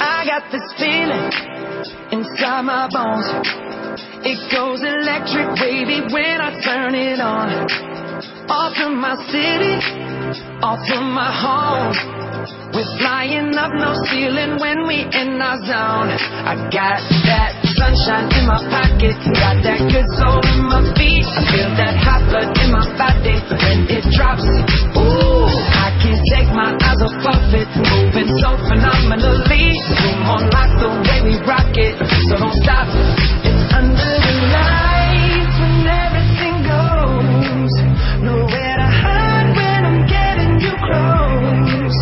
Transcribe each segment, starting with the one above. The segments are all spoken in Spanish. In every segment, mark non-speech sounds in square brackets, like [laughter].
I got this feeling inside my bones. It goes electric wavy when I turn it on. Off from my city, off from my home. We're flying up no ceiling when we in our zone. I got that sunshine in my pocket, got that good soul in my feet. I feel that hot blood in my body when it drops. Ooh, can't take my eyes off of it, moving so phenomenally. Boom on like the way we rock it, so don't stop. It's under the lights when everything goes. Nowhere to hide when I'm getting you close.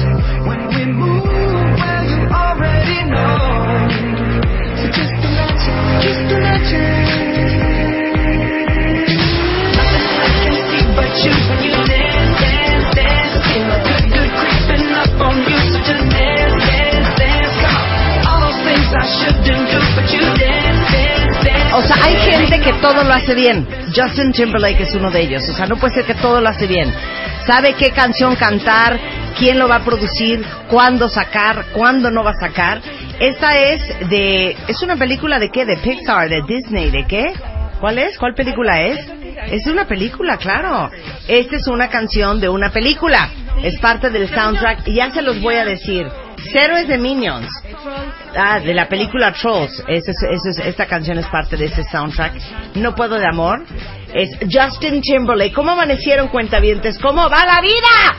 When we move, well you already know. So just imagine, just imagine. Todo lo hace bien. Justin Timberlake es uno de ellos. O sea, no puede ser que todo lo hace bien. Sabe qué canción cantar, quién lo va a producir, cuándo sacar, cuándo no va a sacar. Esta es de... ¿Es una película de qué? De Pixar, de Disney, ¿de qué? ¿Cuál es? ¿Cuál película es? Es una película, claro. Esta es una canción de una película. Es parte del soundtrack y ya se los voy a decir. Cero es de Minions. Ah, de la película Trolls. Es- es- esta canción es parte de ese soundtrack. No puedo de amor. Es Justin Timberlake. ¿Cómo amanecieron cuentavientes? ¿Cómo va la vida?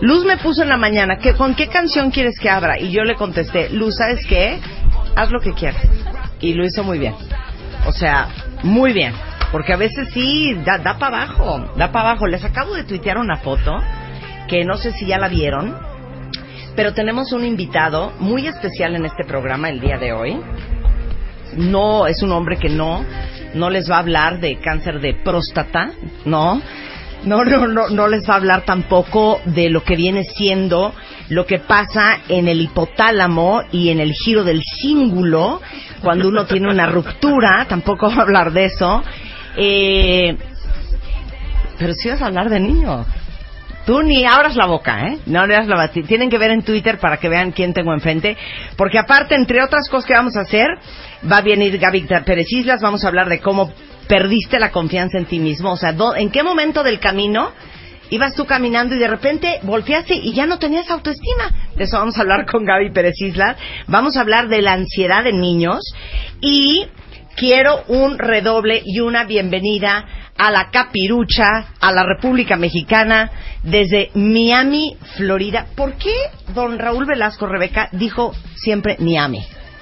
Luz me puso en la mañana, que, ¿con qué canción quieres que abra? Y yo le contesté, Luz, ¿sabes qué? Haz lo que quieras. Y lo hizo muy bien. O sea, muy bien. Porque a veces sí, da, da para abajo, da para abajo. Les acabo de tuitear una foto, que no sé si ya la vieron, pero tenemos un invitado muy especial en este programa el día de hoy. No, es un hombre que no, no les va a hablar de cáncer de próstata, no. No, no, no, no les va a hablar tampoco de lo que viene siendo lo que pasa en el hipotálamo y en el giro del cíngulo cuando uno tiene una ruptura, tampoco va a hablar de eso. Eh, pero si vas a hablar de niño. Tú ni abras la boca, ¿eh? No abras la boca. Tienen que ver en Twitter para que vean quién tengo enfrente. Porque aparte, entre otras cosas que vamos a hacer, va a venir Gaby Pérez Islas. Vamos a hablar de cómo perdiste la confianza en ti mismo. O sea, ¿en qué momento del camino ibas tú caminando y de repente volteaste y ya no tenías autoestima? De eso vamos a hablar con Gaby Pérez Islas. Vamos a hablar de la ansiedad en niños. Y quiero un redoble y una bienvenida a la capirucha, a la República Mexicana, desde Miami, Florida. ¿Por qué don Raúl Velasco Rebeca dijo siempre Miami?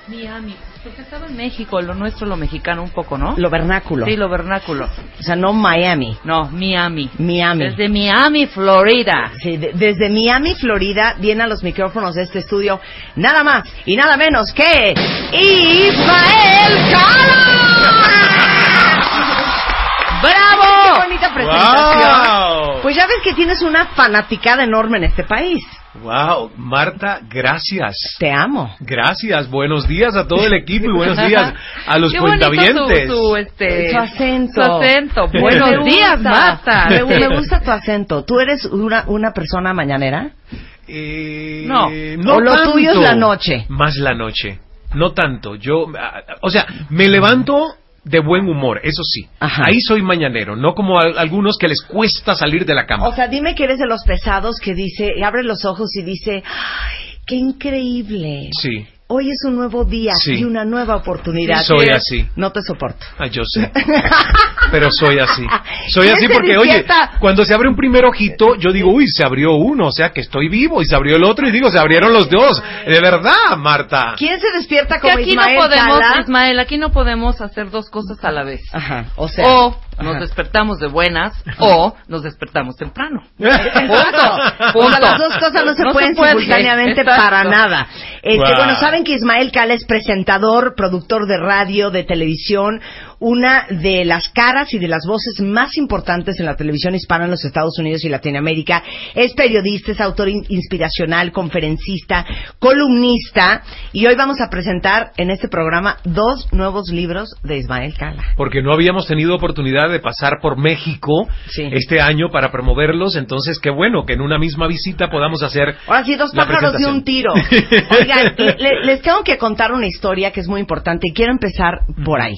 Miami. Porque estaba en México, lo nuestro, lo mexicano un poco, ¿no? Lo vernáculo. Sí, lo vernáculo. O sea, no Miami. No, Miami. Miami. Desde Miami, Florida. Sí, de- desde Miami, Florida, viene a los micrófonos de este estudio nada más y nada menos que Ismael Cala. ¡Bravo! ¡Qué bonita presentación! ¡Wow! Pues ya ves que tienes una fanaticada enorme en este país. Wow, Marta, gracias. Te amo. Gracias, buenos días a todo el equipo y buenos [laughs] días a los Qué bonito cuentavientes. Su, su, este, Su acento. Su acento. Buenos días, Marta. Me, me gusta tu acento. ¿Tú eres una, una persona mañanera? Eh, No. O lo tuyo es la noche. Más la noche. No tanto. Yo, ah, o sea, me levanto de buen humor, eso sí. Ajá. Ahí soy mañanero, no como a- algunos que les cuesta salir de la cama. O sea, dime que eres de los pesados que dice, abre los ojos y dice, ¡ay, qué increíble! sí, Hoy es un nuevo día Sí. y una nueva oportunidad. soy así. No te soporto. Ah, yo sé. [laughs] Pero soy así. Soy ¿Quién así porque, oye, cuando se abre un primer ojito, yo digo, uy, se abrió uno, o sea que estoy vivo, y se abrió el otro, y digo, se abrieron los dos. De verdad, Marta. ¿Quién se despierta Que como aquí Ismael no podemos? Ismael, aquí no podemos hacer dos cosas a la vez. Ajá, o sea... O nos despertamos de buenas [laughs] o nos despertamos temprano. [laughs] Punto. Las dos cosas no se No se pueden puede. simultáneamente Exacto. para nada. Este, Wow. Bueno, saben que Ismael Cala es presentador, productor de radio, de televisión, una de las caras y de las voces más importantes en la televisión hispana en los Estados Unidos y Latinoamérica. Es periodista, es autor in- inspiracional, conferencista, columnista. Y hoy vamos a presentar en este programa dos nuevos libros de Ismael Cala. Porque no habíamos tenido oportunidad de pasar por México Sí. este año para promoverlos, entonces qué bueno que en una misma visita podamos hacer Ahora sí, dos pájaros de un tiro. [laughs] Oigan, le- les tengo que contar una historia que es muy importante y quiero empezar por ahí.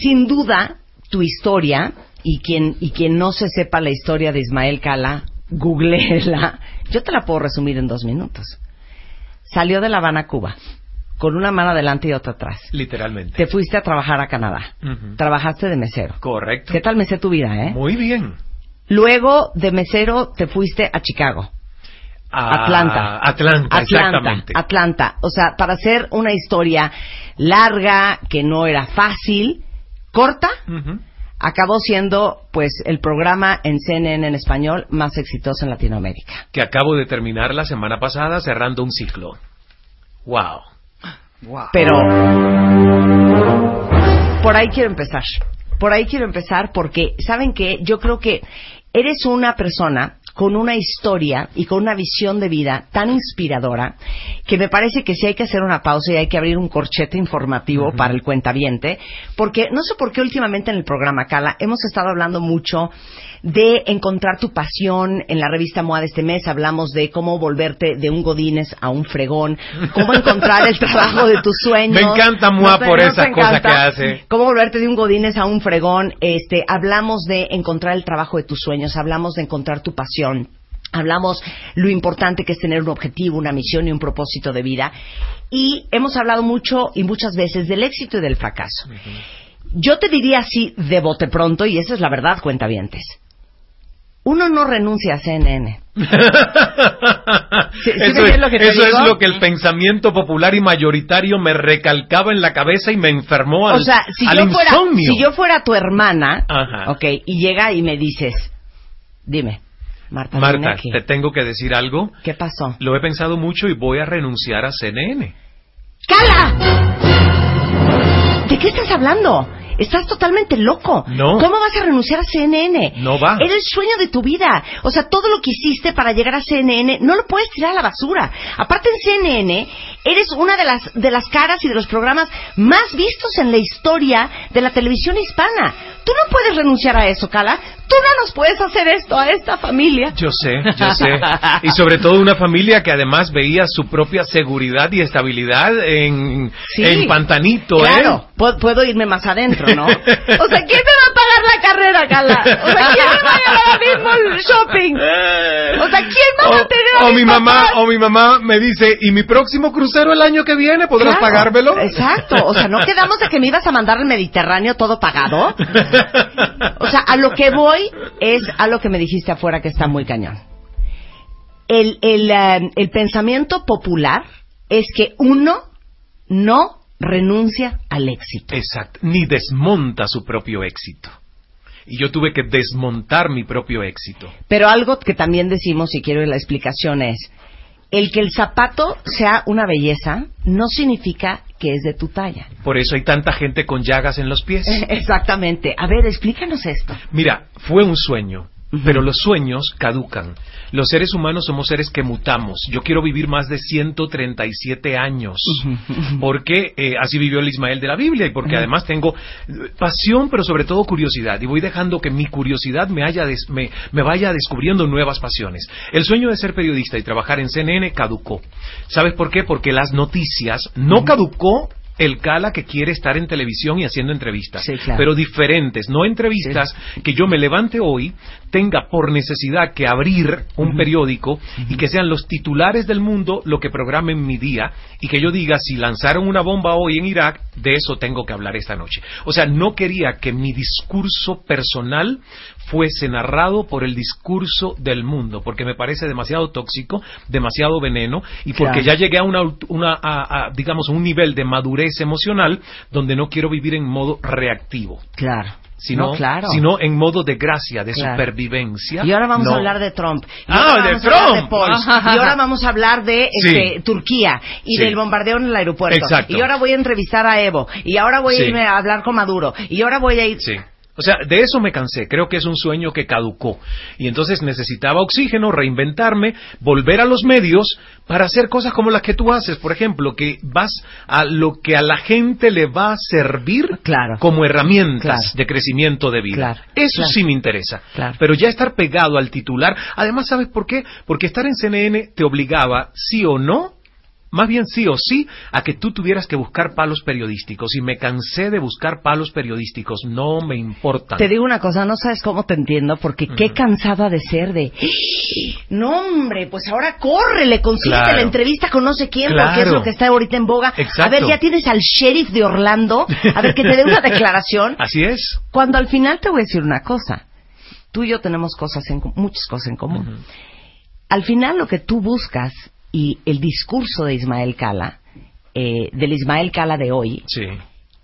Sin duda, tu historia, y quien, y quien no se sepa la historia de Ismael Cala, googleela. [laughs] Yo te la puedo resumir en dos minutos. Salió de La Habana, Cuba, con una mano adelante y otra atrás. Literalmente. Te fuiste a trabajar a Canadá. Trabajaste de mesero. Correcto. ¿Qué tal me sé tu vida, eh? Muy bien. Luego de mesero te fuiste a Chicago. Ah, Atlanta. Atlanta, exactamente. Atlanta. O sea, para hacer una historia larga, que no era fácil, corta, acabó siendo, pues, el programa en CNN en español más exitoso en Latinoamérica. Que acabo de terminar la semana pasada cerrando un ciclo. Wow. Pero, por ahí quiero empezar. Por ahí quiero empezar porque, ¿saben qué? Yo creo que eres una persona con una historia y con una visión de vida tan inspiradora que me parece que sí hay que hacer una pausa y hay que abrir un corchete informativo para el cuentaviente, porque no sé por qué últimamente en el programa Cala hemos estado hablando mucho de encontrar tu pasión. En la revista MOA de este mes hablamos de cómo volverte de un godines a un fregón, cómo encontrar el trabajo de tus sueños. Me encanta MOA por esa cosa que hace. Cómo volverte de un godines a un fregón. Este, hablamos de encontrar el trabajo de tus sueños, hablamos de encontrar tu pasión. Hablamos lo importante que es tener un objetivo, una misión y un propósito de vida. Y hemos hablado mucho y muchas veces del éxito y del fracaso. Yo te diría así de bote pronto, y esa es la verdad, cuentavientes. Uno no renuncia a CNN. [laughs] ¿Sí- eso es, lo que te eso es digo? lo que el pensamiento popular y mayoritario me recalcaba en la cabeza y me enfermó al, o sea, si al yo, fuera, insomnio. si yo fuera tu hermana, Ajá. ok, y llega y me dices, dime, Marta, Marta, aquí. te tengo que decir algo. ¿qué pasó? Lo he pensado mucho y voy a renunciar a CNN. ¡Cala! ¿De qué estás hablando? Estás totalmente loco. No. ¿Cómo vas a renunciar a CNN? No va. Era el sueño de tu vida. O sea, todo lo que hiciste para llegar a CNN no lo puedes tirar a la basura. Aparte en CNN eres una de las de las caras y de los programas más vistos en la historia de la televisión hispana. Tú no puedes renunciar a eso, Cala. Tú no nos puedes hacer esto a esta familia. Yo sé, yo sé. Y sobre todo una familia que además veía su propia seguridad y estabilidad en, Sí. en Pantanito, Claro, ¿eh? pu- puedo irme más adentro, ¿no? [laughs] O sea, ¿quién a? O sea, ¿quién va a llevar a mismo el shopping? O sea, ¿quién va a O, mantener a o mis mi mamá, papás? o mi mamá me dice, ¿y mi próximo crucero el año que viene podrás Claro, pagármelo? Exacto, o sea, ¿no quedamos de que me ibas a mandar al Mediterráneo todo pagado? [laughs] O sea, a lo que voy es a lo que me dijiste afuera que está muy cañón. El, el, eh, el pensamiento popular es que uno no renuncia al éxito. Exacto, ni desmonta su propio éxito. Y yo tuve que desmontar mi propio éxito. Pero algo que también decimos, y quiero la explicación, es el que el zapato sea una belleza no significa que es de tu talla. Por eso hay tanta gente con llagas en los pies. [laughs] Exactamente. A ver, explícanos esto. Mira, fue un sueño, Pero los sueños caducan. Los seres humanos somos seres que mutamos. Yo quiero vivir más de 137 años, porque eh, así vivió el Ismael de la Biblia y porque además tengo eh, pasión, pero sobre todo curiosidad. Y voy dejando que mi curiosidad me, haya des- me, me vaya descubriendo nuevas pasiones. El sueño de ser periodista y trabajar en CNN caducó. ¿Sabes por qué? Porque las noticias no caducó el Cala que quiere estar en televisión y haciendo entrevistas, Sí, claro. pero diferentes, no entrevistas que yo me levante hoy, tenga por necesidad que abrir un periódico y que sean los titulares del mundo lo que programen mi día y que yo diga si lanzaron una bomba hoy en Irak, de eso tengo que hablar esta noche. O sea, no quería que mi discurso personal fuese narrado por el discurso del mundo, porque me parece demasiado tóxico, demasiado veneno, y porque Claro. ya llegué a una, una a- a, digamos, un nivel de madurez emocional donde no quiero vivir en modo reactivo, Claro. Sino, No, claro. sino en modo de gracia, de Claro. supervivencia. Y ahora vamos No. a hablar de Trump. Y Ah, ahora de vamos a hablar Trump. de. [laughs] Y ahora vamos a hablar de Sí. este, Turquía y Sí. del bombardeo en el aeropuerto. Exacto. Y ahora voy a entrevistar a Evo. Y ahora voy Sí. a irme a hablar con Maduro. Y ahora voy a ir. O sea, de eso me cansé. Creo que es un sueño que caducó. Y entonces necesitaba oxígeno, reinventarme, volver a los medios para hacer cosas como las que tú haces. Por ejemplo, que vas a lo que a la gente le va a servir Claro. como herramientas Claro. de crecimiento de vida. Claro. Eso sí me interesa. Pero ya estar pegado al titular. Además, ¿sabes por qué? Porque estar en CNN te obligaba, sí o no, más bien sí o sí, a que tú tuvieras que buscar palos periodísticos. Y me cansé de buscar palos periodísticos. No me importa. Te digo una cosa, no sabes cómo te entiendo, porque qué cansada de ser de... No, hombre, pues ahora córrele, consíguete Claro. la entrevista con no sé quién, porque es lo que está ahorita en boga. Exacto. A ver, ya tienes al sheriff de Orlando, a ver que te dé una [laughs] declaración. Así es. Cuando al final te voy a decir una cosa. Tú y yo tenemos cosas en, muchas cosas en común. Al final lo que tú buscas y el discurso de Ismael Cala, eh, del Ismael Cala de hoy, Sí,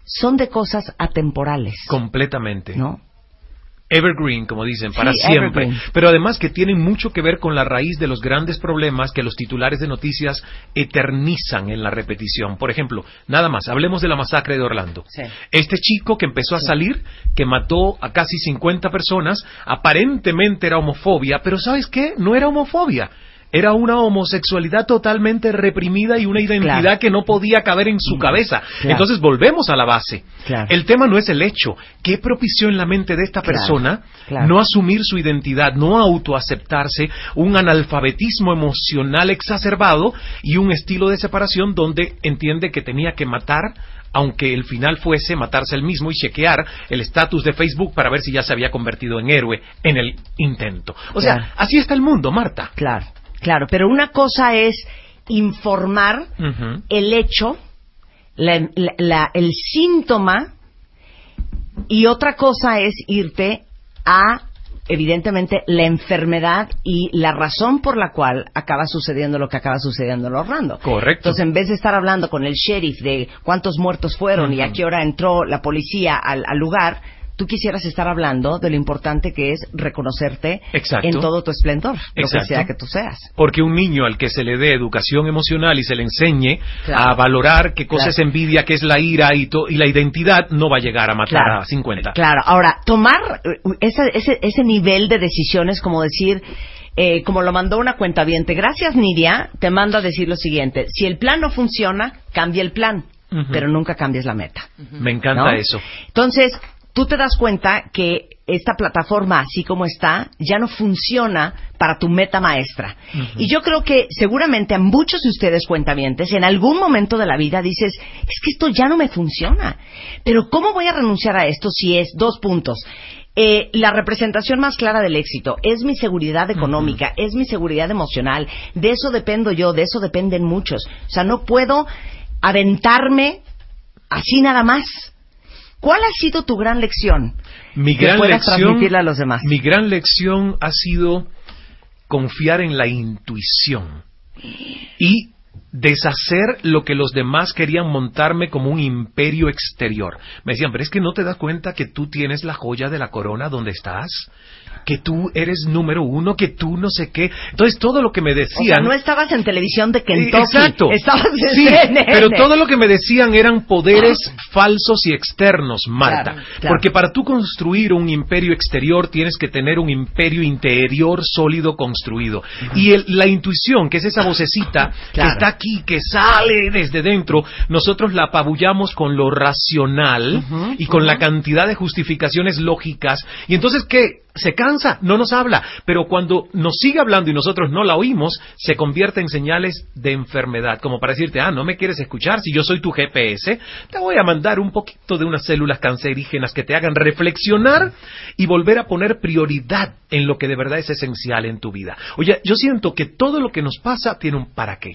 son de cosas atemporales. completamente. ¿No? Evergreen, como dicen, para Sí, siempre. evergreen. Pero además que tienen mucho que ver con la raíz de los grandes problemas que los titulares de noticias eternizan en la repetición. Por ejemplo, nada más, hablemos de la masacre de Orlando. Sí. Este chico que empezó a salir, que mató a casi 50 personas, aparentemente era homofobia, pero ¿sabes qué? No era homofobia. Era una homosexualidad totalmente reprimida y una identidad Claro. que no podía caber en su cabeza. Claro. Entonces volvemos a la base. Claro. El tema no es el hecho. ¿Qué propició en la mente de esta persona no asumir su identidad, no autoaceptarse, un analfabetismo emocional exacerbado y un estilo de separación donde entiende que tenía que matar aunque el final fuese matarse él mismo y chequear el estatus de Facebook para ver si ya se había convertido en héroe en el intento. O Claro. sea, así está el mundo, Marta. Claro, claro. Pero una cosa es informar el hecho, la- la- la- el síntoma, y otra cosa es irte a, evidentemente, la enfermedad y la razón por la cual acaba sucediendo lo que acaba sucediendo en Orlando. Correcto. Entonces, en vez de estar hablando con el sheriff de cuántos muertos fueron y a qué hora entró la policía al, al lugar, tú quisieras estar hablando de lo importante que es reconocerte Exacto. en todo tu esplendor, lo que Exacto. sea que tú seas. Porque un niño al que se le dé educación emocional y se le enseñe Claro. a valorar qué cosa Claro. es envidia, qué es la ira y, to- y la identidad, no va a llegar a matar Claro. a 50. Claro, ahora, tomar eh, ese, ese, ese nivel de decisiones como decir, eh, como lo mandó una cuenta Gracias, Nidia, te mando a decir lo siguiente. Si el plan no funciona, cambia el plan, pero nunca cambies la meta. Me encanta ¿no? eso. Entonces, tú te das cuenta que esta plataforma, así como está, ya no funciona para tu meta maestra. Y yo creo que seguramente a muchos de ustedes cuentavientes, en algún momento de la vida dices, es que esto ya no me funciona. Pero ¿cómo voy a renunciar a esto si es dos puntos? Eh, la representación más clara del éxito es mi seguridad económica, es mi seguridad emocional. De eso dependo yo, de eso dependen muchos. O sea, no puedo aventarme así nada más. ¿Cuál ha sido tu gran lección? Mi que gran lección, transmitirle a los demás. Mi gran lección ha sido confiar en la intuición y deshacer lo que los demás querían montarme como un imperio exterior. Me decían, pero es que no te das cuenta que tú tienes la joya de la corona donde estás, que tú eres número uno, que tú no sé qué. Entonces todo lo que me O sea, decían... no estabas en televisión de Kentucky. Exacto. Estabas en Sí, CNN. pero todo lo que me decían eran poderes falsos y externos, Marta. Claro, claro. Porque para tú construir un imperio exterior tienes que tener un imperio interior sólido construido. Y el- la intuición, que es esa vocecita que está aquí, que sale desde dentro, nosotros la apabullamos con lo racional y con la cantidad de justificaciones lógicas. Y entonces, ¿qué? Se cansa, no nos habla, pero cuando nos sigue hablando y nosotros no la oímos, se convierte en señales de enfermedad, como para decirte, ah, no me quieres escuchar, si yo soy tu GPS, te voy a mandar un poquito de unas células cancerígenas que te hagan reflexionar y volver a poner prioridad en lo que de verdad es esencial en tu vida. Oye, yo siento que todo lo que nos pasa tiene un para qué.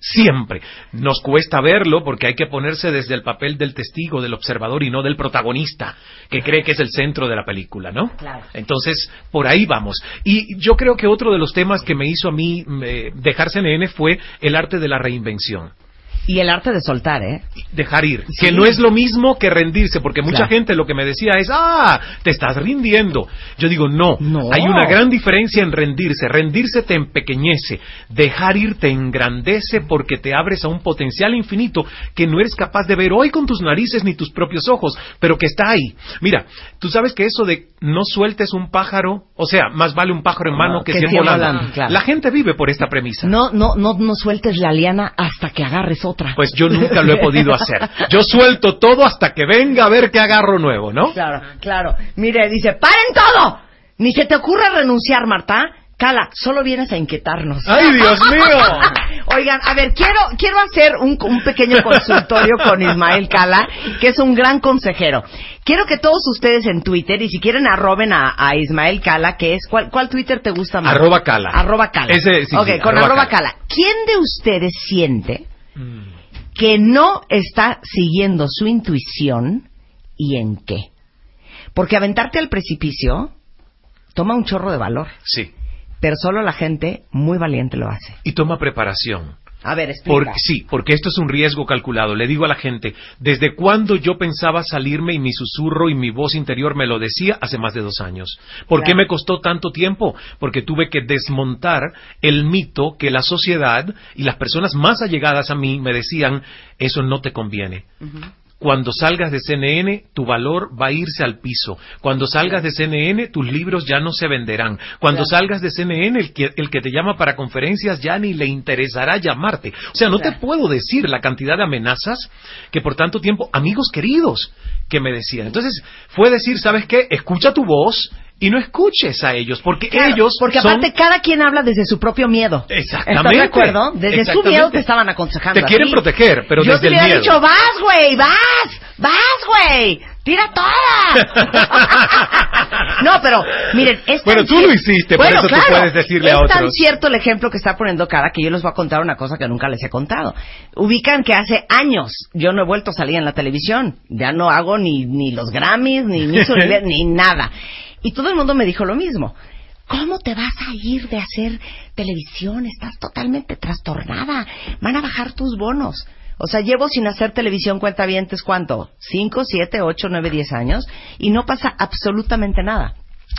Siempre. Nos cuesta verlo porque hay que ponerse desde el papel del testigo, del observador y no del protagonista, que cree que es el centro de la película, ¿no? Claro. Entonces, por ahí vamos. Y yo creo que otro de los temas que me hizo a mí eh, dejar CNN fue el arte de la reinvención. Y el arte de soltar, ¿eh? Dejar ir. Que no es lo mismo que rendirse, porque mucha Claro. gente lo que me decía es, ah, te estás rindiendo. Yo digo, no. No. Hay una gran diferencia en rendirse. Rendirse te empequeñece. Dejar ir te engrandece porque te abres a un potencial infinito que no eres capaz de ver hoy con tus narices ni tus propios ojos, pero que está ahí. Mira, tú sabes que eso de no sueltes un pájaro, o sea, más vale un pájaro en mano Ah, que, que cien volando. claro. La gente vive por esta premisa. No, no, no, no sueltes la liana hasta que agarres otra. Pues yo nunca lo he podido hacer. Yo suelto todo hasta que venga a ver qué agarro nuevo, ¿no? Claro, claro. Mire, dice, ¡paren todo! Ni se te ocurra renunciar, Marta. Cala, solo vienes a inquietarnos. ¡Ay, Dios mío! [laughs] Oigan, a ver, quiero, quiero hacer un, un pequeño consultorio con Ismael Cala, que es un gran consejero. Quiero que todos ustedes en Twitter, y si quieren arroben a, a Ismael Cala, que es, ¿cuál, ¿cuál Twitter te gusta más? Arroba Cala. Arroba Cala. Ese, sí, ok, sí, con arroba arroba Cala. Cala. ¿Quién de ustedes siente Mm. que no está siguiendo su intuición y en qué? Porque aventarte al precipicio toma un chorro de valor, Sí. pero solo la gente muy valiente lo hace. Y toma preparación. A ver, explica. Porque, sí, porque esto es un riesgo calculado. Le digo a la gente, ¿desde cuándo yo pensaba salirme y mi susurro y mi voz interior me lo decía? Hace más de dos años. ¿Por qué me costó tanto tiempo? Porque tuve que desmontar el mito que la sociedad y las personas más allegadas a mí me decían, eso no te conviene. Cuando salgas de CNN, tu valor va a irse al piso. Cuando salgas de CNN, tus libros ya no se venderán. Cuando salgas de CNN, el que, el que te llama para conferencias ya ni le interesará llamarte. O sea, no te puedo decir la cantidad de amenazas que por tanto tiempo, amigos queridos, que me decían. Entonces, fue decir, ¿sabes qué? Escucha tu voz y no escuches a ellos, porque Claro, ellos porque son- aparte cada quien habla desde su propio miedo. Exactamente. ¿Estás de acuerdo? Desde su miedo te estaban aconsejando. Te quieren proteger, pero Yo desde te el miedo. dicho, vas, güey, vas, vas, güey, tira toda. [laughs] no, pero miren, es tan Bueno, tú lo hiciste, por Bueno, eso tú claro, puedes decirle es a tan otros. cierto el ejemplo que está poniendo cara que yo les voy a contar una cosa que nunca les he contado. Ubican que hace años yo no he vuelto a salir en la televisión. Ya no hago ni, ni los Grammys, ni Universo, [laughs] ni nada. Y todo el mundo me dijo lo mismo. ¿Cómo te vas a ir de hacer televisión? Estás totalmente trastornada. Van a bajar tus bonos. O sea, llevo sin hacer televisión cuenta ¿cuánto? ¿Cinco, siete, ocho, nueve, diez años? Y no pasa absolutamente nada.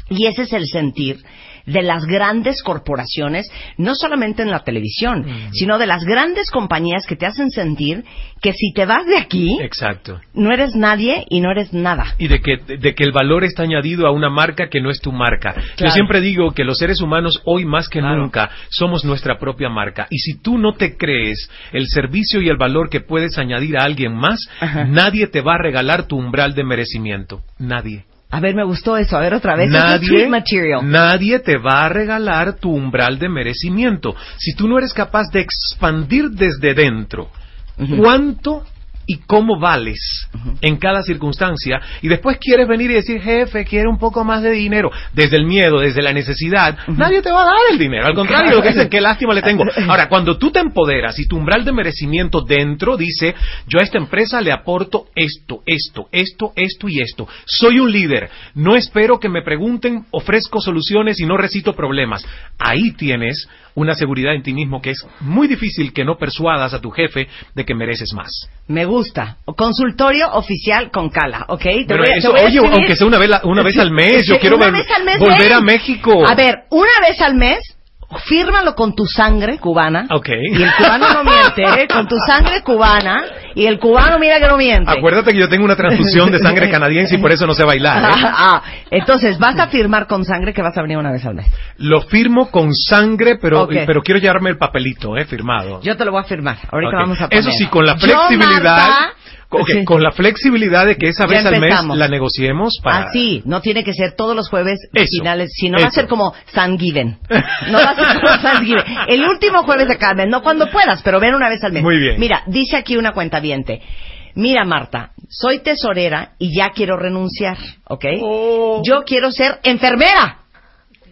Y ese es el sentir de las grandes corporaciones, no solamente en la televisión, sino de las grandes compañías que te hacen sentir que si te vas de aquí, Exacto. no eres nadie y no eres nada. y de que, de que el valor está añadido a una marca que no es tu marca. Yo siempre digo que los seres humanos hoy más que Claro. nunca somos nuestra propia marca. Y si tú no te crees el servicio y el valor que puedes añadir a alguien más, Ajá. nadie te va a regalar tu umbral de merecimiento. Nadie. A ver, me gustó eso. A ver, otra vez. Nadie, nadie te va a regalar tu umbral de merecimiento. Si tú no eres capaz de expandir desde dentro cuánto y cómo vales en cada circunstancia. Y después quieres venir y decir, jefe, quiero un poco más de dinero, desde el miedo, desde la necesidad, nadie te va a dar el dinero, al contrario, lo que dicen, [laughs] qué lástima le tengo. [laughs] Ahora, cuando tú te empoderas y tu umbral de merecimiento dentro dice, yo a esta empresa le aporto esto, esto, esto, esto y esto, soy un líder, no espero que me pregunten, ofrezco soluciones y no recito problemas. Ahí tienes una seguridad en ti mismo que es muy difícil que no persuadas a tu jefe de que mereces más. Me gusta. Consultorio oficial con Cala, ¿ok? Te Pero voy a- te eso, voy oye, aunque sea una vez, la- una vez al mes, yo quiero ver- vez mes, volver ven. a México. A ver, una vez al mes, fírmalo con tu sangre cubana. Ok. Y el cubano no miente, ¿eh? [laughs] Con tu sangre cubana. Y el cubano mira que no miente. Acuérdate que yo tengo una transfusión de sangre canadiense y por eso no sé bailar. ¿eh? [laughs] Ah, entonces vas a firmar con sangre que vas a venir una vez al mes. Lo firmo con sangre, pero, pero quiero llevarme el papelito, ¿eh? Firmado. Yo te lo voy a firmar. Ahorita vamos a poner. Eso sí, con la Yo, flexibilidad. Marta, Sí. con la flexibilidad de que esa vez al mes la negociemos para... Así, no tiene que ser todos los jueves Eso, finales, sino va a ser como Thanksgiving. [laughs] No va a ser como Thanksgiving. El último jueves de cada mes, no cuando puedas, pero ven una vez al mes. Muy bien. Mira, dice aquí una cuenta Mira, Marta, soy tesorera y ya quiero renunciar, ¿ok? Oh. Yo quiero ser enfermera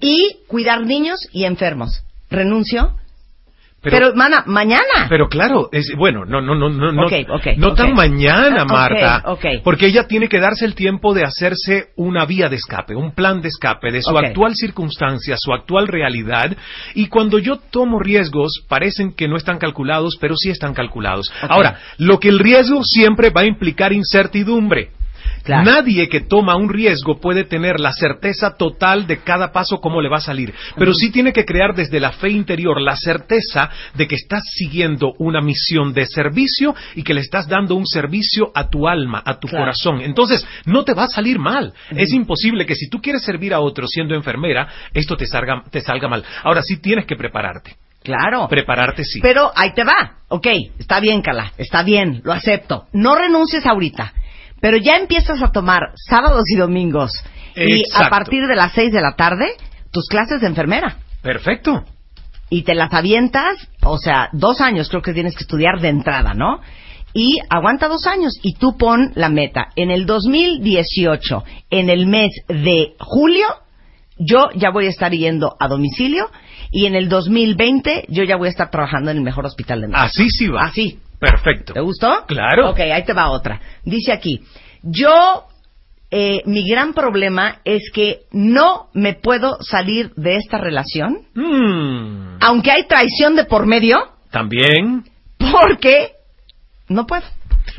y cuidar niños y enfermos. ¿Renuncio? Pero, mana, mañana. Pero claro, es bueno, no, no, no, no, no, tan mañana, Marta, porque ella tiene que darse el tiempo de hacerse una vía de escape, un plan de escape de su actual circunstancia, su actual realidad, y cuando yo tomo riesgos, parecen que no están calculados, pero sí están calculados. Ahora, lo que el riesgo siempre va a implicar incertidumbre. Claro. Nadie que toma un riesgo puede tener la certeza total de cada paso cómo le va a salir, pero sí tiene que crear desde la fe interior la certeza de que estás siguiendo una misión de servicio y que le estás dando un servicio a tu alma, a tu Claro. corazón. Entonces, no te va a salir mal. Es imposible que si tú quieres servir a otro siendo enfermera, esto te salga, te salga mal. Ahora sí tienes que prepararte. Claro. Prepararte sí. Pero ahí te va. Ok, está bien, Cala. Está bien, lo acepto. No renuncies ahorita. Pero ya empiezas a tomar sábados y domingos. Y a partir de las seis de la tarde, tus clases de enfermera. Perfecto. Y te las avientas, o sea, dos años creo que tienes que estudiar de entrada, ¿no? Y aguanta dos años y tú pon la meta. En el 2018, en el mes de julio, yo ya voy a estar yendo a domicilio y en el 2020 yo ya voy a estar trabajando en el mejor hospital de México. Así sí va. Así. Perfecto. ¿Te gustó? Claro. Ok, ahí te va otra. Dice aquí, yo, eh, mi gran problema es que no me puedo salir de esta relación, Mm, aunque hay traición de por medio, También. porque no puedo.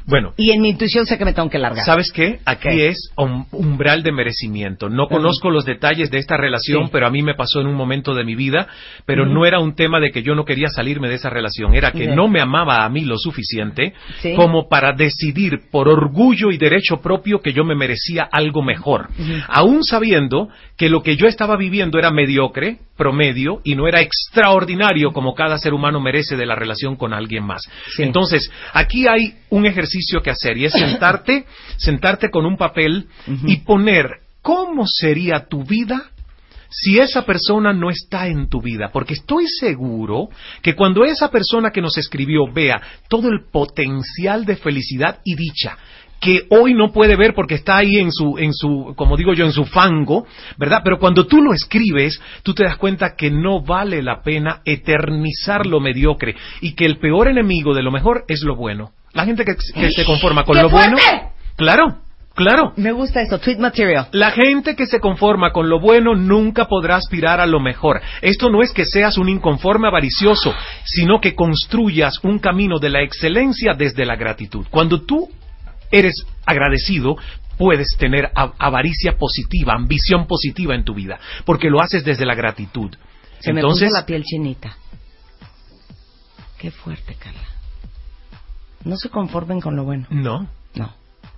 Bueno, Y en mi intuición sé que me tengo que largar. ¿Sabes qué? Aquí ¿Qué? es um- umbral de merecimiento. No conozco los detalles de esta relación, Sí. pero a mí me pasó en un momento de mi vida, pero no era un tema de que yo no quería salirme de esa relación, era que no me amaba a mí lo suficiente Sí. como para decidir por orgullo y derecho propio que yo me merecía algo mejor, aún sabiendo que lo que yo estaba viviendo era mediocre, promedio, y no era extraordinario como cada ser humano merece de la relación con alguien más. Sí. Entonces, aquí hay un ejercicio que hacer y es sentarte, [coughs] sentarte con un papel y poner cómo sería tu vida si esa persona no está en tu vida, porque estoy seguro que cuando esa persona que nos escribió vea todo el potencial de felicidad y dicha que hoy no puede ver porque está ahí en su, en su, como digo yo, en su fango, ¿verdad? Pero cuando tú lo escribes, tú te das cuenta que no vale la pena eternizar lo mediocre y que el peor enemigo de lo mejor es lo bueno. La gente que, que se conforma con ¡Qué lo bueno, claro, claro. Me gusta eso, tweet material. La gente que se conforma con lo bueno nunca podrá aspirar a lo mejor. Esto no es que seas un inconforme avaricioso, sino que construyas un camino de la excelencia desde la gratitud. Cuando tú eres agradecido, puedes tener avaricia positiva, ambición positiva en tu vida, porque lo haces desde la gratitud. Se Entonces, me puso la piel chinita. Qué fuerte, Carla. No se conformen con lo bueno. no, No.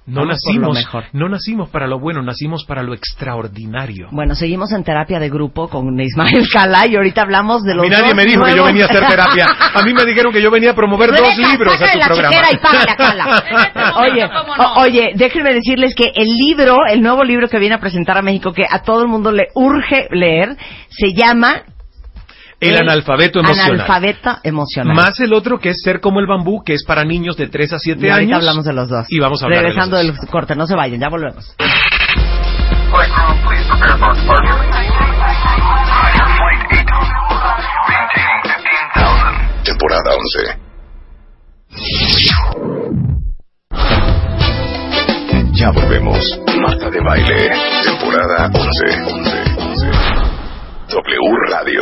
no Vamos nacimos, mejor. no nacimos para lo bueno, nacimos para lo extraordinario. Bueno, seguimos en terapia de grupo con Ismael Cala y ahorita hablamos de A los mí nadie dos me dijo que yo venía a hacer terapia. A mí me dijeron que yo venía a promover dos libros a tu la programa. y págale [laughs] a Cala. [laughs] Este Oye, ¿cómo no? o- oye, déjenme decirles que el libro, el nuevo libro que viene a presentar a México, que a todo el mundo le urge leer, se llama El analfabeto emocional. Analfabeto emocional. Más el otro que es ser como el bambú, que es para niños de 3 a 7 y ahorita años. hablamos de los dos. Y vamos a hablar Regresando de del los dos. corte, no se vayan, ya volvemos. Flight crew, please prepare for departure. Flight 8. Maintaining 15,000. Temporada 11. Ya volvemos. Marta de Baile. Temporada 11. 11. 11. W Radio.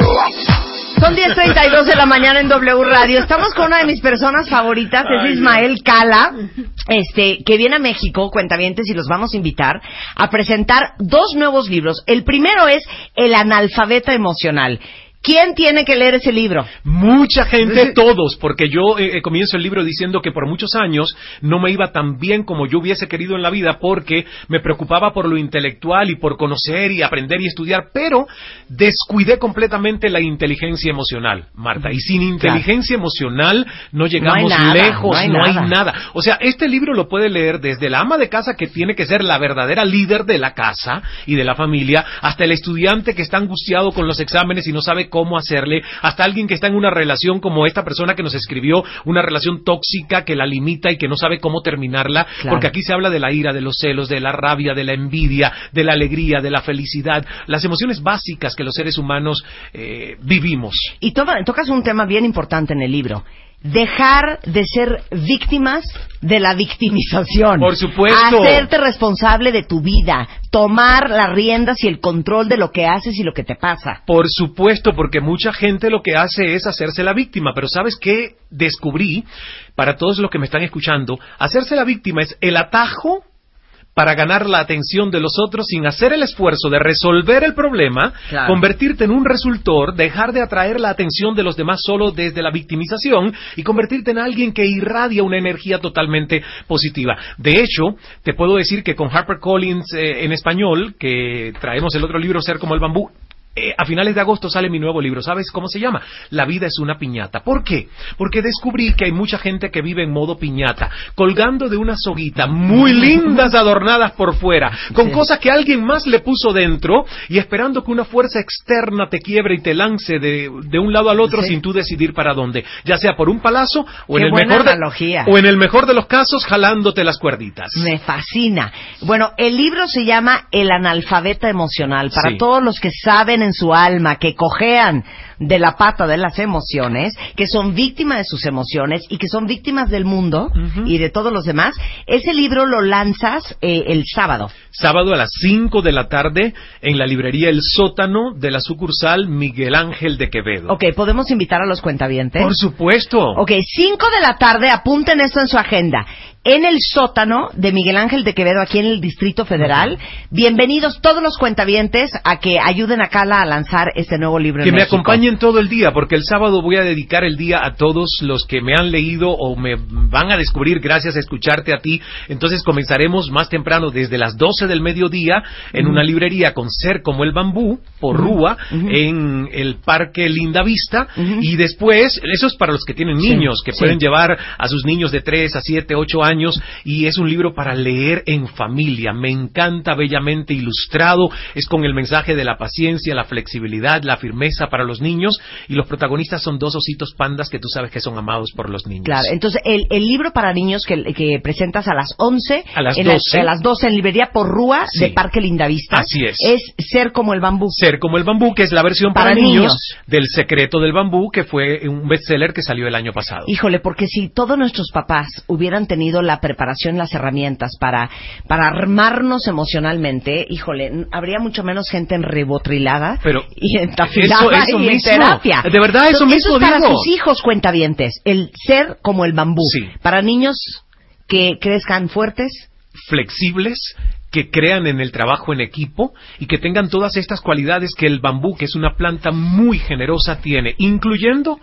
Son 10.32 de la mañana en W Radio. Estamos con una de mis personas favoritas, es Ismael Cala, este, que viene a México, cuentavientes, y los vamos a invitar a presentar dos nuevos libros. El primero es El analfabeta emocional. ¿Quién tiene que leer ese libro? Mucha gente, todos, porque yo eh, eh, comienzo el libro diciendo que por muchos años no me iba tan bien como yo hubiese querido en la vida porque me preocupaba por lo intelectual y por conocer y aprender y estudiar, pero descuidé completamente la inteligencia emocional, Marta. Y sin inteligencia emocional no llegamos nada, lejos, no hay no hay nada. nada. O sea, este libro lo puede leer desde la ama de casa que tiene que ser la verdadera líder de la casa y de la familia, hasta el estudiante que está angustiado con los exámenes y no sabe cómo hacerle, hasta alguien que está en una relación como esta persona que nos escribió, una relación tóxica que la limita y que no sabe cómo terminarla, Claro. porque aquí se habla de la ira, de los celos, de la rabia, de la envidia, de la alegría, de la felicidad, las emociones básicas que los seres humanos eh, vivimos. Y tocas un tema bien importante en el libro. Dejar de ser víctimas de la victimización. Por supuesto. Hacerte responsable de tu vida. Tomar las riendas y el control de lo que haces y lo que te pasa. Por supuesto, porque mucha gente lo que hace es hacerse la víctima, pero ¿sabes qué descubrí? Para todos los que me están escuchando, hacerse la víctima es el atajo para ganar la atención de los otros sin hacer el esfuerzo de resolver el problema, Claro. convertirte en un resultor, dejar de atraer la atención de los demás solo desde la victimización y convertirte en alguien que irradia una energía totalmente positiva. De hecho, te puedo decir que con HarperCollins eh, en español, que traemos el otro libro Ser como el bambú, eh, a finales de agosto sale mi nuevo libro. ¿Sabes cómo se llama? La vida es una piñata. ¿Por qué? Porque descubrí que hay mucha gente que vive en modo piñata, colgando de una soguita, muy [laughs] lindas adornadas por fuera, con Sí. cosas que alguien más le puso dentro y esperando que una fuerza externa te quiebre y te lance de, de un lado al otro Sí. sin tú decidir para dónde, ya sea por un palazo o en el mejor de, o en el mejor de los casos jalándote las cuerditas. Me fascina. Bueno, el libro se llama El analfabeta emocional. Para Sí. todos los que saben en su alma que cojean de la pata de las emociones, que son víctimas de sus emociones y que son víctimas del mundo y de todos los demás, ese libro lo lanzas eh, el sábado. Sábado a las 5 de la tarde en la librería El Sótano de la sucursal Miguel Ángel de Quevedo. Ok, ¿podemos invitar a los cuentavientes? Por supuesto. Ok, 5 de la tarde, apunten esto en su agenda. En el sótano de Miguel Ángel de Quevedo, aquí en el Distrito Federal. Bienvenidos todos los cuentavientes a que ayuden a Carla a lanzar este nuevo libro Que en me México. acompañen todo el día, porque el sábado voy a dedicar el día a todos los que me han leído o me van a descubrir gracias a escucharte a ti. Entonces comenzaremos más temprano, desde las 12 del mediodía, en una librería con Ser como el Bambú, por Rúa, en el Parque Linda Vista. Y después, eso es para los que tienen Sí, niños, que sí. pueden llevar a sus niños de 3 a 7, 8 años. Y es un libro para leer en familia. Me encanta, bellamente ilustrado. Es con el mensaje de la paciencia, la flexibilidad, la firmeza para los niños. Y los protagonistas son dos ositos pandas que tú sabes que son amados por los niños. Claro, entonces el, el libro para niños que, que presentas a las 11, A las en la- 12. a las 12 en librería por Rúa Sí. de Parque Lindavista. Así es. Es Ser como el bambú. Ser como el bambú, que es la versión para, Para niños, niños. del secreto del bambú, que fue un bestseller que salió el año pasado. Híjole, porque si todos nuestros papás hubieran tenido la preparación, las herramientas para, para armarnos emocionalmente, híjole, habría mucho menos gente enrebotrilada Pero y entafilada eso- eso y mismo. Terapia. De verdad, eso Entonces, mismo es para digo. sus hijos cuentavientes, el ser como el bambú. Sí. Para niños que crezcan fuertes, flexibles, que crean en el trabajo en equipo y que tengan todas estas cualidades que el bambú, que es una planta muy generosa, tiene, incluyendo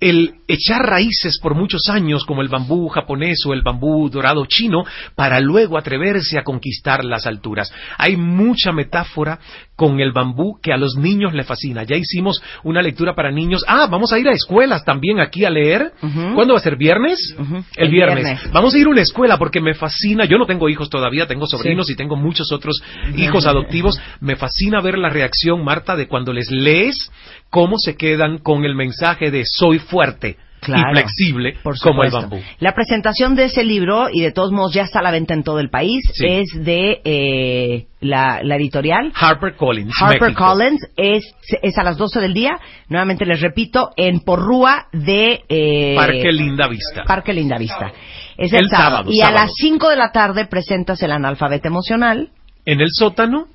el echar raíces por muchos años como el bambú japonés o el bambú dorado chino para luego atreverse a conquistar las alturas. Hay mucha metáfora con el bambú que a los niños le fascina. Ya hicimos una lectura para niños. Ah, vamos a ir a escuelas también aquí a leer. Ujú. ¿Cuándo va a ser? ¿Viernes? El, El viernes. viernes. Vamos a ir a una escuela porque me fascina. Yo no tengo hijos todavía, tengo sobrinos Sí. y tengo muchos otros hijos adoptivos. Me fascina ver la reacción, Marta, de cuando les lees cómo se quedan con el mensaje de soy fuerte Claro, y flexible por como el bambú. La presentación de ese libro, y de todos modos ya está a la venta en todo el país, Sí. es de eh, la, la editorial Harper Collins. Harper México. Collins es, es a las 12 del día, nuevamente les repito, en Porrúa de eh, Parque Linda Vista. Parque Lindavista. Es el, El sábado, Y a sábado. las 5 de la tarde presentas el analfabeto emocional. En el sótano,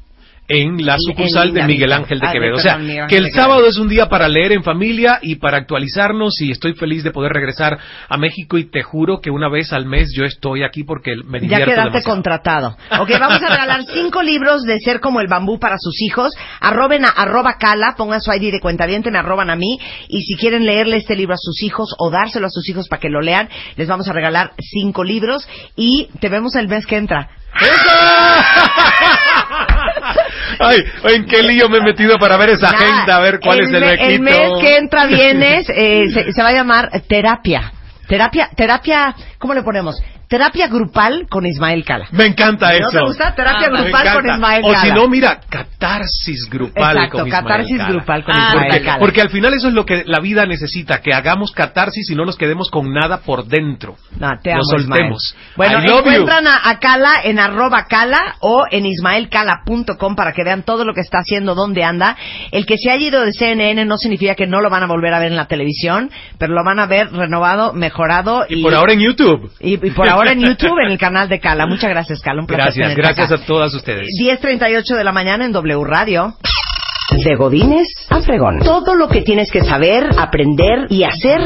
en la sucursal en de Miguel. Ángel de Ah, Quevedo. O sea, perdón, que el sábado es un día para leer en familia y para actualizarnos y estoy feliz de poder regresar a México y te juro que una vez al mes yo estoy aquí porque me Ya divierto quedaste demasiado. contratado. Ok, vamos a regalar [laughs] cinco libros de Ser como el bambú para sus hijos. Arroben a arroba cala, pongan su ID de cuenta me arroban a mí. Y si quieren leerle este libro a sus hijos o dárselo a sus hijos para que lo lean, les vamos a regalar cinco libros. Y te vemos el mes que entra. [laughs] Ay, ¿en qué lío me he metido para ver esa agenda? A ver cuál es el me-. El mes que entra [laughs] vienes, eh, se, se va a llamar terapia. Terapia, terapia, ¿cómo le ponemos? Terapia grupal con Ismael Cala. Me encanta ¿No eso. te gusta? Terapia Ah, grupal con. Ismael O Cala. si no, mira, catarsis grupal Exacto, con Ismael catarsis Cala. grupal con Ah, Ismael Porque, Cala. porque al final eso es lo que la vida necesita, que hagamos catarsis y no nos quedemos con nada por dentro. No, te amo, Nos soltemos. Ismael. Bueno, encuentran a, a Cala en arroba Cala o en ismaelcala.com para que vean todo lo que está haciendo, dónde anda. El que se haya ido de CNN no significa que no lo van a volver a ver en la televisión, pero lo van a ver renovado, mejorado. Y por ahora en YouTube. y, y por [laughs] ahora en [laughs] YouTube, en el canal de Cala. Muchas gracias, Cala. Un placer Gracias, gracias acá. a todas ustedes. 10.38 de la mañana en W Radio. De Godines a Fregón. Todo lo que tienes que saber, aprender y hacer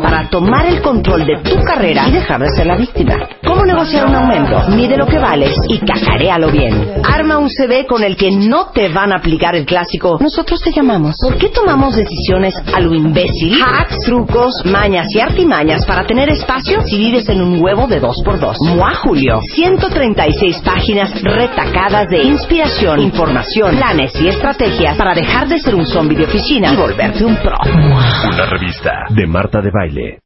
para tomar el control de tu carrera y dejar de ser la víctima. ¿Cómo negociar un aumento? Mide lo que vales y cacaréalo bien. Arma un CV con el que no te van a aplicar el clásico. Nosotros te llamamos. ¿Por qué tomamos decisiones a lo imbécil? Hacks, trucos, mañas y artimañas para tener espacio si vives en un huevo de 2x2. Mua Julio. 136 páginas retacadas de inspiración, información, planes y estrategias para dejar de ser un zombie de oficina y volverte un pro. Una revista de Marta de Baile.